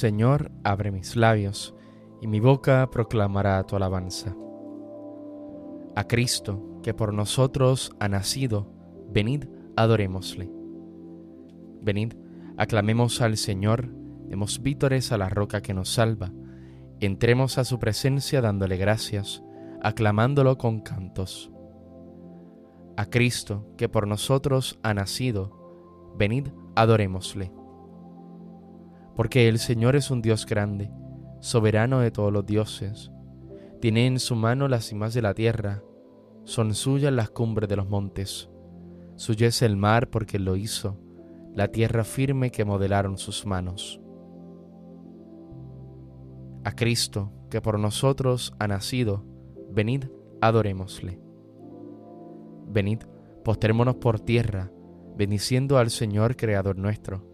Señor, abre mis labios, y mi boca proclamará tu alabanza. A Cristo, que por nosotros ha nacido, venid, adorémosle. Venid, aclamemos al Señor, demos vítores a la roca que nos salva, entremos a su presencia dándole gracias, aclamándolo con cantos. A Cristo, que por nosotros ha nacido, venid, adorémosle porque el Señor es un Dios grande, soberano de todos los dioses. Tiene en su mano las cimas de la tierra, son suyas las cumbres de los montes. Suyo es el mar porque lo hizo, la tierra firme que modelaron sus manos. A Cristo, que por nosotros ha nacido, venid, adorémosle. Venid, postrémonos por tierra, bendiciendo al Señor Creador nuestro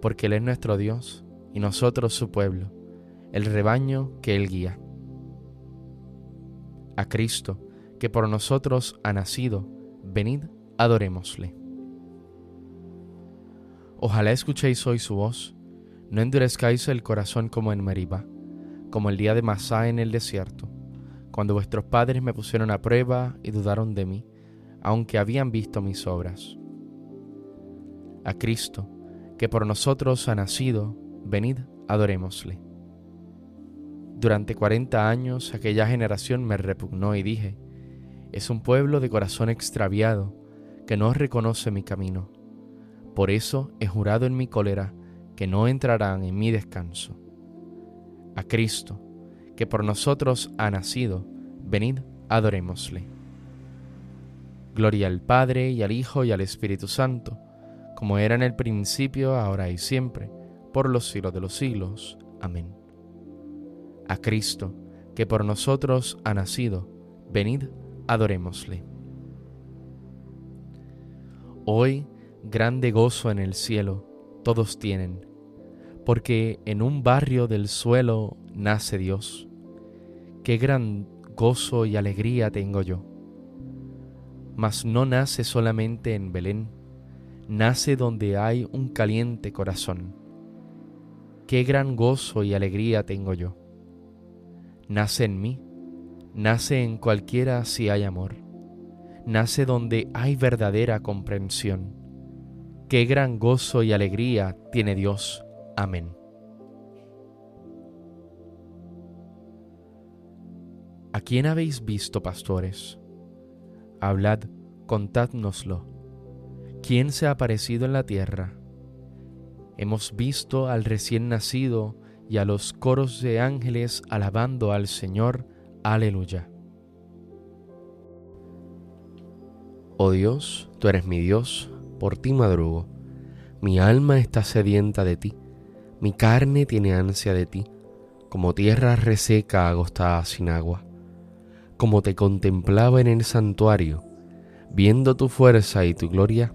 porque Él es nuestro Dios y nosotros su pueblo, el rebaño que Él guía. A Cristo, que por nosotros ha nacido, venid, adorémosle. Ojalá escuchéis hoy su voz, no endurezcáis el corazón como en Meribá, como el día de Masá en el desierto, cuando vuestros padres me pusieron a prueba y dudaron de mí, aunque habían visto mis obras. A Cristo, que por nosotros ha nacido, venid, adorémosle. Durante cuarenta años aquella generación me repugnó y dije, es un pueblo de corazón extraviado que no reconoce mi camino. Por eso he jurado en mi cólera que no entrarán en mi descanso. A Cristo, que por nosotros ha nacido, venid, adorémosle. Gloria al Padre y al Hijo y al Espíritu Santo como era en el principio, ahora y siempre, por los siglos de los siglos. Amén. A Cristo, que por nosotros ha nacido, venid, adorémosle. Hoy, grande gozo en el cielo, todos tienen, porque en un barrio del suelo nace Dios. Qué gran gozo y alegría tengo yo. Mas no nace solamente en Belén, nace donde hay un caliente corazón. Qué gran gozo y alegría tengo yo. Nace en mí, nace en cualquiera si hay amor, nace donde hay verdadera comprensión. Qué gran gozo y alegría tiene Dios. Amén. ¿A quién habéis visto, pastores? Hablad, contádnoslo ¿Quién se ha aparecido en la tierra? Hemos visto al recién nacido y a los coros de ángeles alabando al Señor. Aleluya. Oh Dios, tú eres mi Dios, por ti madrugo. Mi alma está sedienta de ti, mi carne tiene ansia de ti, como tierra reseca agostada sin agua. Como te contemplaba en el santuario, viendo tu fuerza y tu gloria,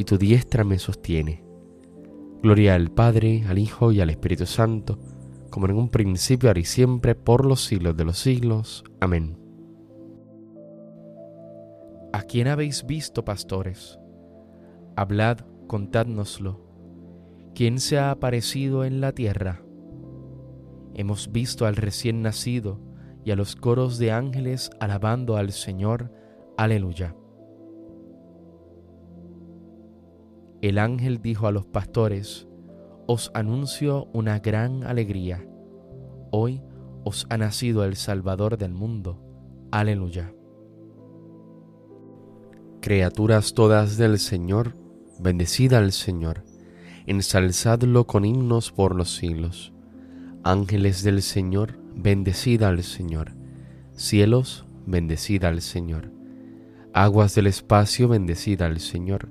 y tu diestra me sostiene. Gloria al Padre, al Hijo y al Espíritu Santo, como en un principio, ahora y siempre, por los siglos de los siglos. Amén. ¿A quién habéis visto, pastores? Hablad, contádnoslo. ¿Quién se ha aparecido en la tierra? Hemos visto al recién nacido y a los coros de ángeles alabando al Señor. Aleluya. El ángel dijo a los pastores, Os anuncio una gran alegría. Hoy os ha nacido el Salvador del mundo. Aleluya. Criaturas todas del Señor, bendecida al Señor, ensalzadlo con himnos por los siglos. Ángeles del Señor, bendecida al Señor. Cielos, bendecida al Señor. Aguas del espacio, bendecida al Señor.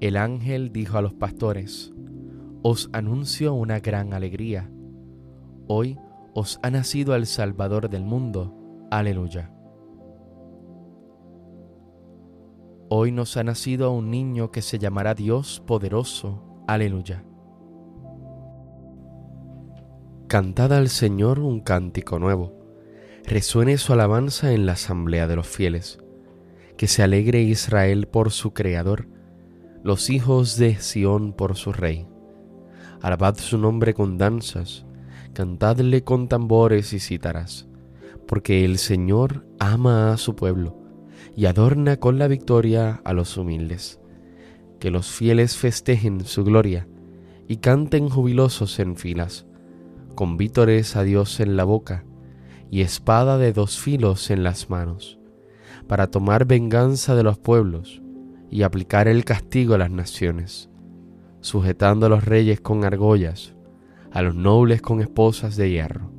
El ángel dijo a los pastores, Os anuncio una gran alegría. Hoy os ha nacido el Salvador del mundo. Aleluya. Hoy nos ha nacido un niño que se llamará Dios poderoso. Aleluya. Cantad al Señor un cántico nuevo. Resuene su alabanza en la asamblea de los fieles. Que se alegre Israel por su Creador los hijos de Sión por su rey. Alabad su nombre con danzas, cantadle con tambores y cítaras, porque el Señor ama a su pueblo y adorna con la victoria a los humildes. Que los fieles festejen su gloria y canten jubilosos en filas, con vítores a Dios en la boca y espada de dos filos en las manos, para tomar venganza de los pueblos y aplicar el castigo a las naciones, sujetando a los reyes con argollas, a los nobles con esposas de hierro.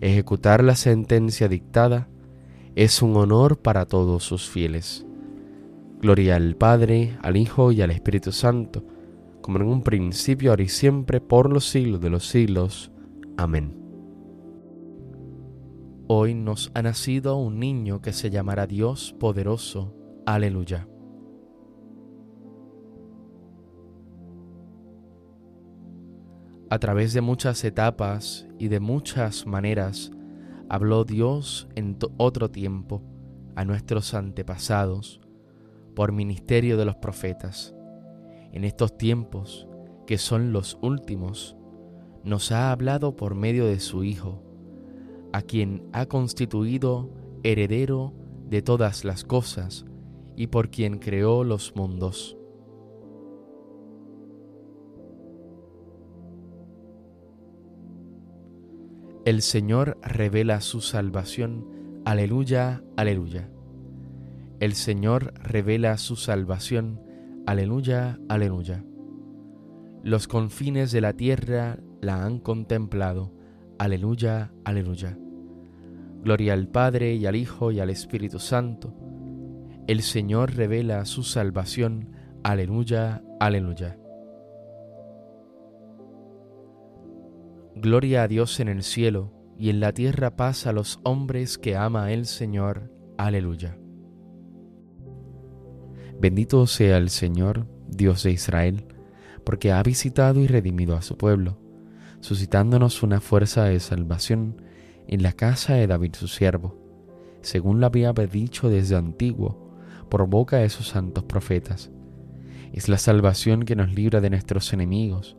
Ejecutar la sentencia dictada es un honor para todos sus fieles. Gloria al Padre, al Hijo y al Espíritu Santo, como en un principio, ahora y siempre, por los siglos de los siglos. Amén. Hoy nos ha nacido un niño que se llamará Dios poderoso. Aleluya. A través de muchas etapas y de muchas maneras habló Dios en otro tiempo a nuestros antepasados por ministerio de los profetas. En estos tiempos, que son los últimos, nos ha hablado por medio de su Hijo, a quien ha constituido heredero de todas las cosas y por quien creó los mundos. El Señor revela su salvación. Aleluya, aleluya. El Señor revela su salvación. Aleluya, aleluya. Los confines de la tierra la han contemplado. Aleluya, aleluya. Gloria al Padre y al Hijo y al Espíritu Santo. El Señor revela su salvación. Aleluya, aleluya. Gloria a Dios en el cielo y en la tierra paz a los hombres que ama el Señor. Aleluya. Bendito sea el Señor, Dios de Israel, porque ha visitado y redimido a su pueblo, suscitándonos una fuerza de salvación en la casa de David su siervo, según lo había dicho desde antiguo, por boca de sus santos profetas. Es la salvación que nos libra de nuestros enemigos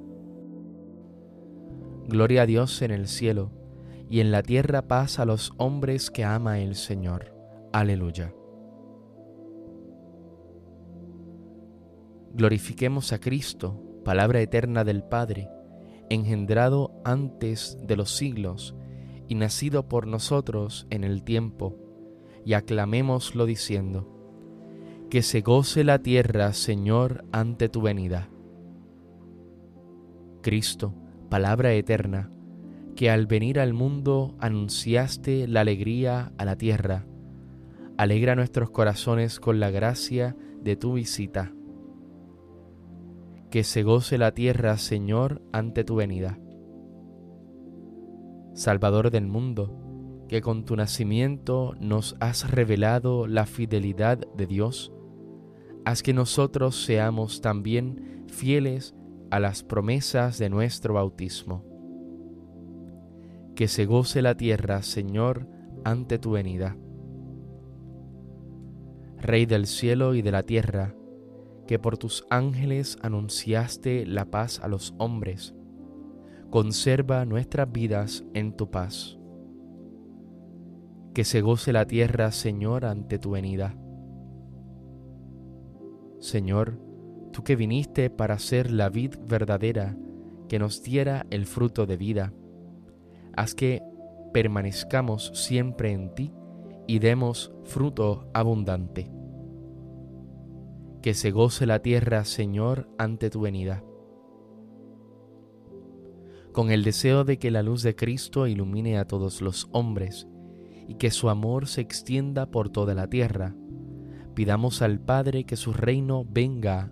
Gloria a Dios en el cielo, y en la tierra paz a los hombres que ama el Señor. Aleluya. Glorifiquemos a Cristo, palabra eterna del Padre, engendrado antes de los siglos y nacido por nosotros en el tiempo, y aclamémoslo diciendo, que se goce la tierra, Señor, ante tu venida. Cristo, palabra eterna, que al venir al mundo anunciaste la alegría a la tierra. Alegra nuestros corazones con la gracia de tu visita. Que se goce la tierra, Señor, ante tu venida. Salvador del mundo, que con tu nacimiento nos has revelado la fidelidad de Dios, haz que nosotros seamos también fieles a las promesas de nuestro bautismo. Que se goce la tierra, Señor, ante tu venida. Rey del cielo y de la tierra, que por tus ángeles anunciaste la paz a los hombres, conserva nuestras vidas en tu paz. Que se goce la tierra, Señor, ante tu venida. Señor, tú que viniste para ser la vid verdadera que nos diera el fruto de vida, haz que permanezcamos siempre en ti y demos fruto abundante. Que se goce la tierra, Señor, ante tu venida. Con el deseo de que la luz de Cristo ilumine a todos los hombres y que su amor se extienda por toda la tierra, pidamos al Padre que su reino venga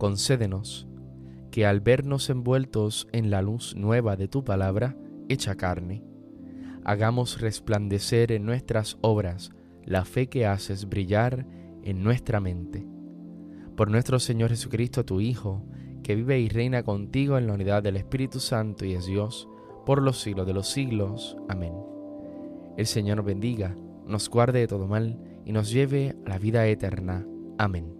concédenos que al vernos envueltos en la luz nueva de tu palabra, hecha carne, hagamos resplandecer en nuestras obras la fe que haces brillar en nuestra mente. Por nuestro Señor Jesucristo, tu Hijo, que vive y reina contigo en la unidad del Espíritu Santo y es Dios, por los siglos de los siglos. Amén. El Señor bendiga, nos guarde de todo mal y nos lleve a la vida eterna. Amén.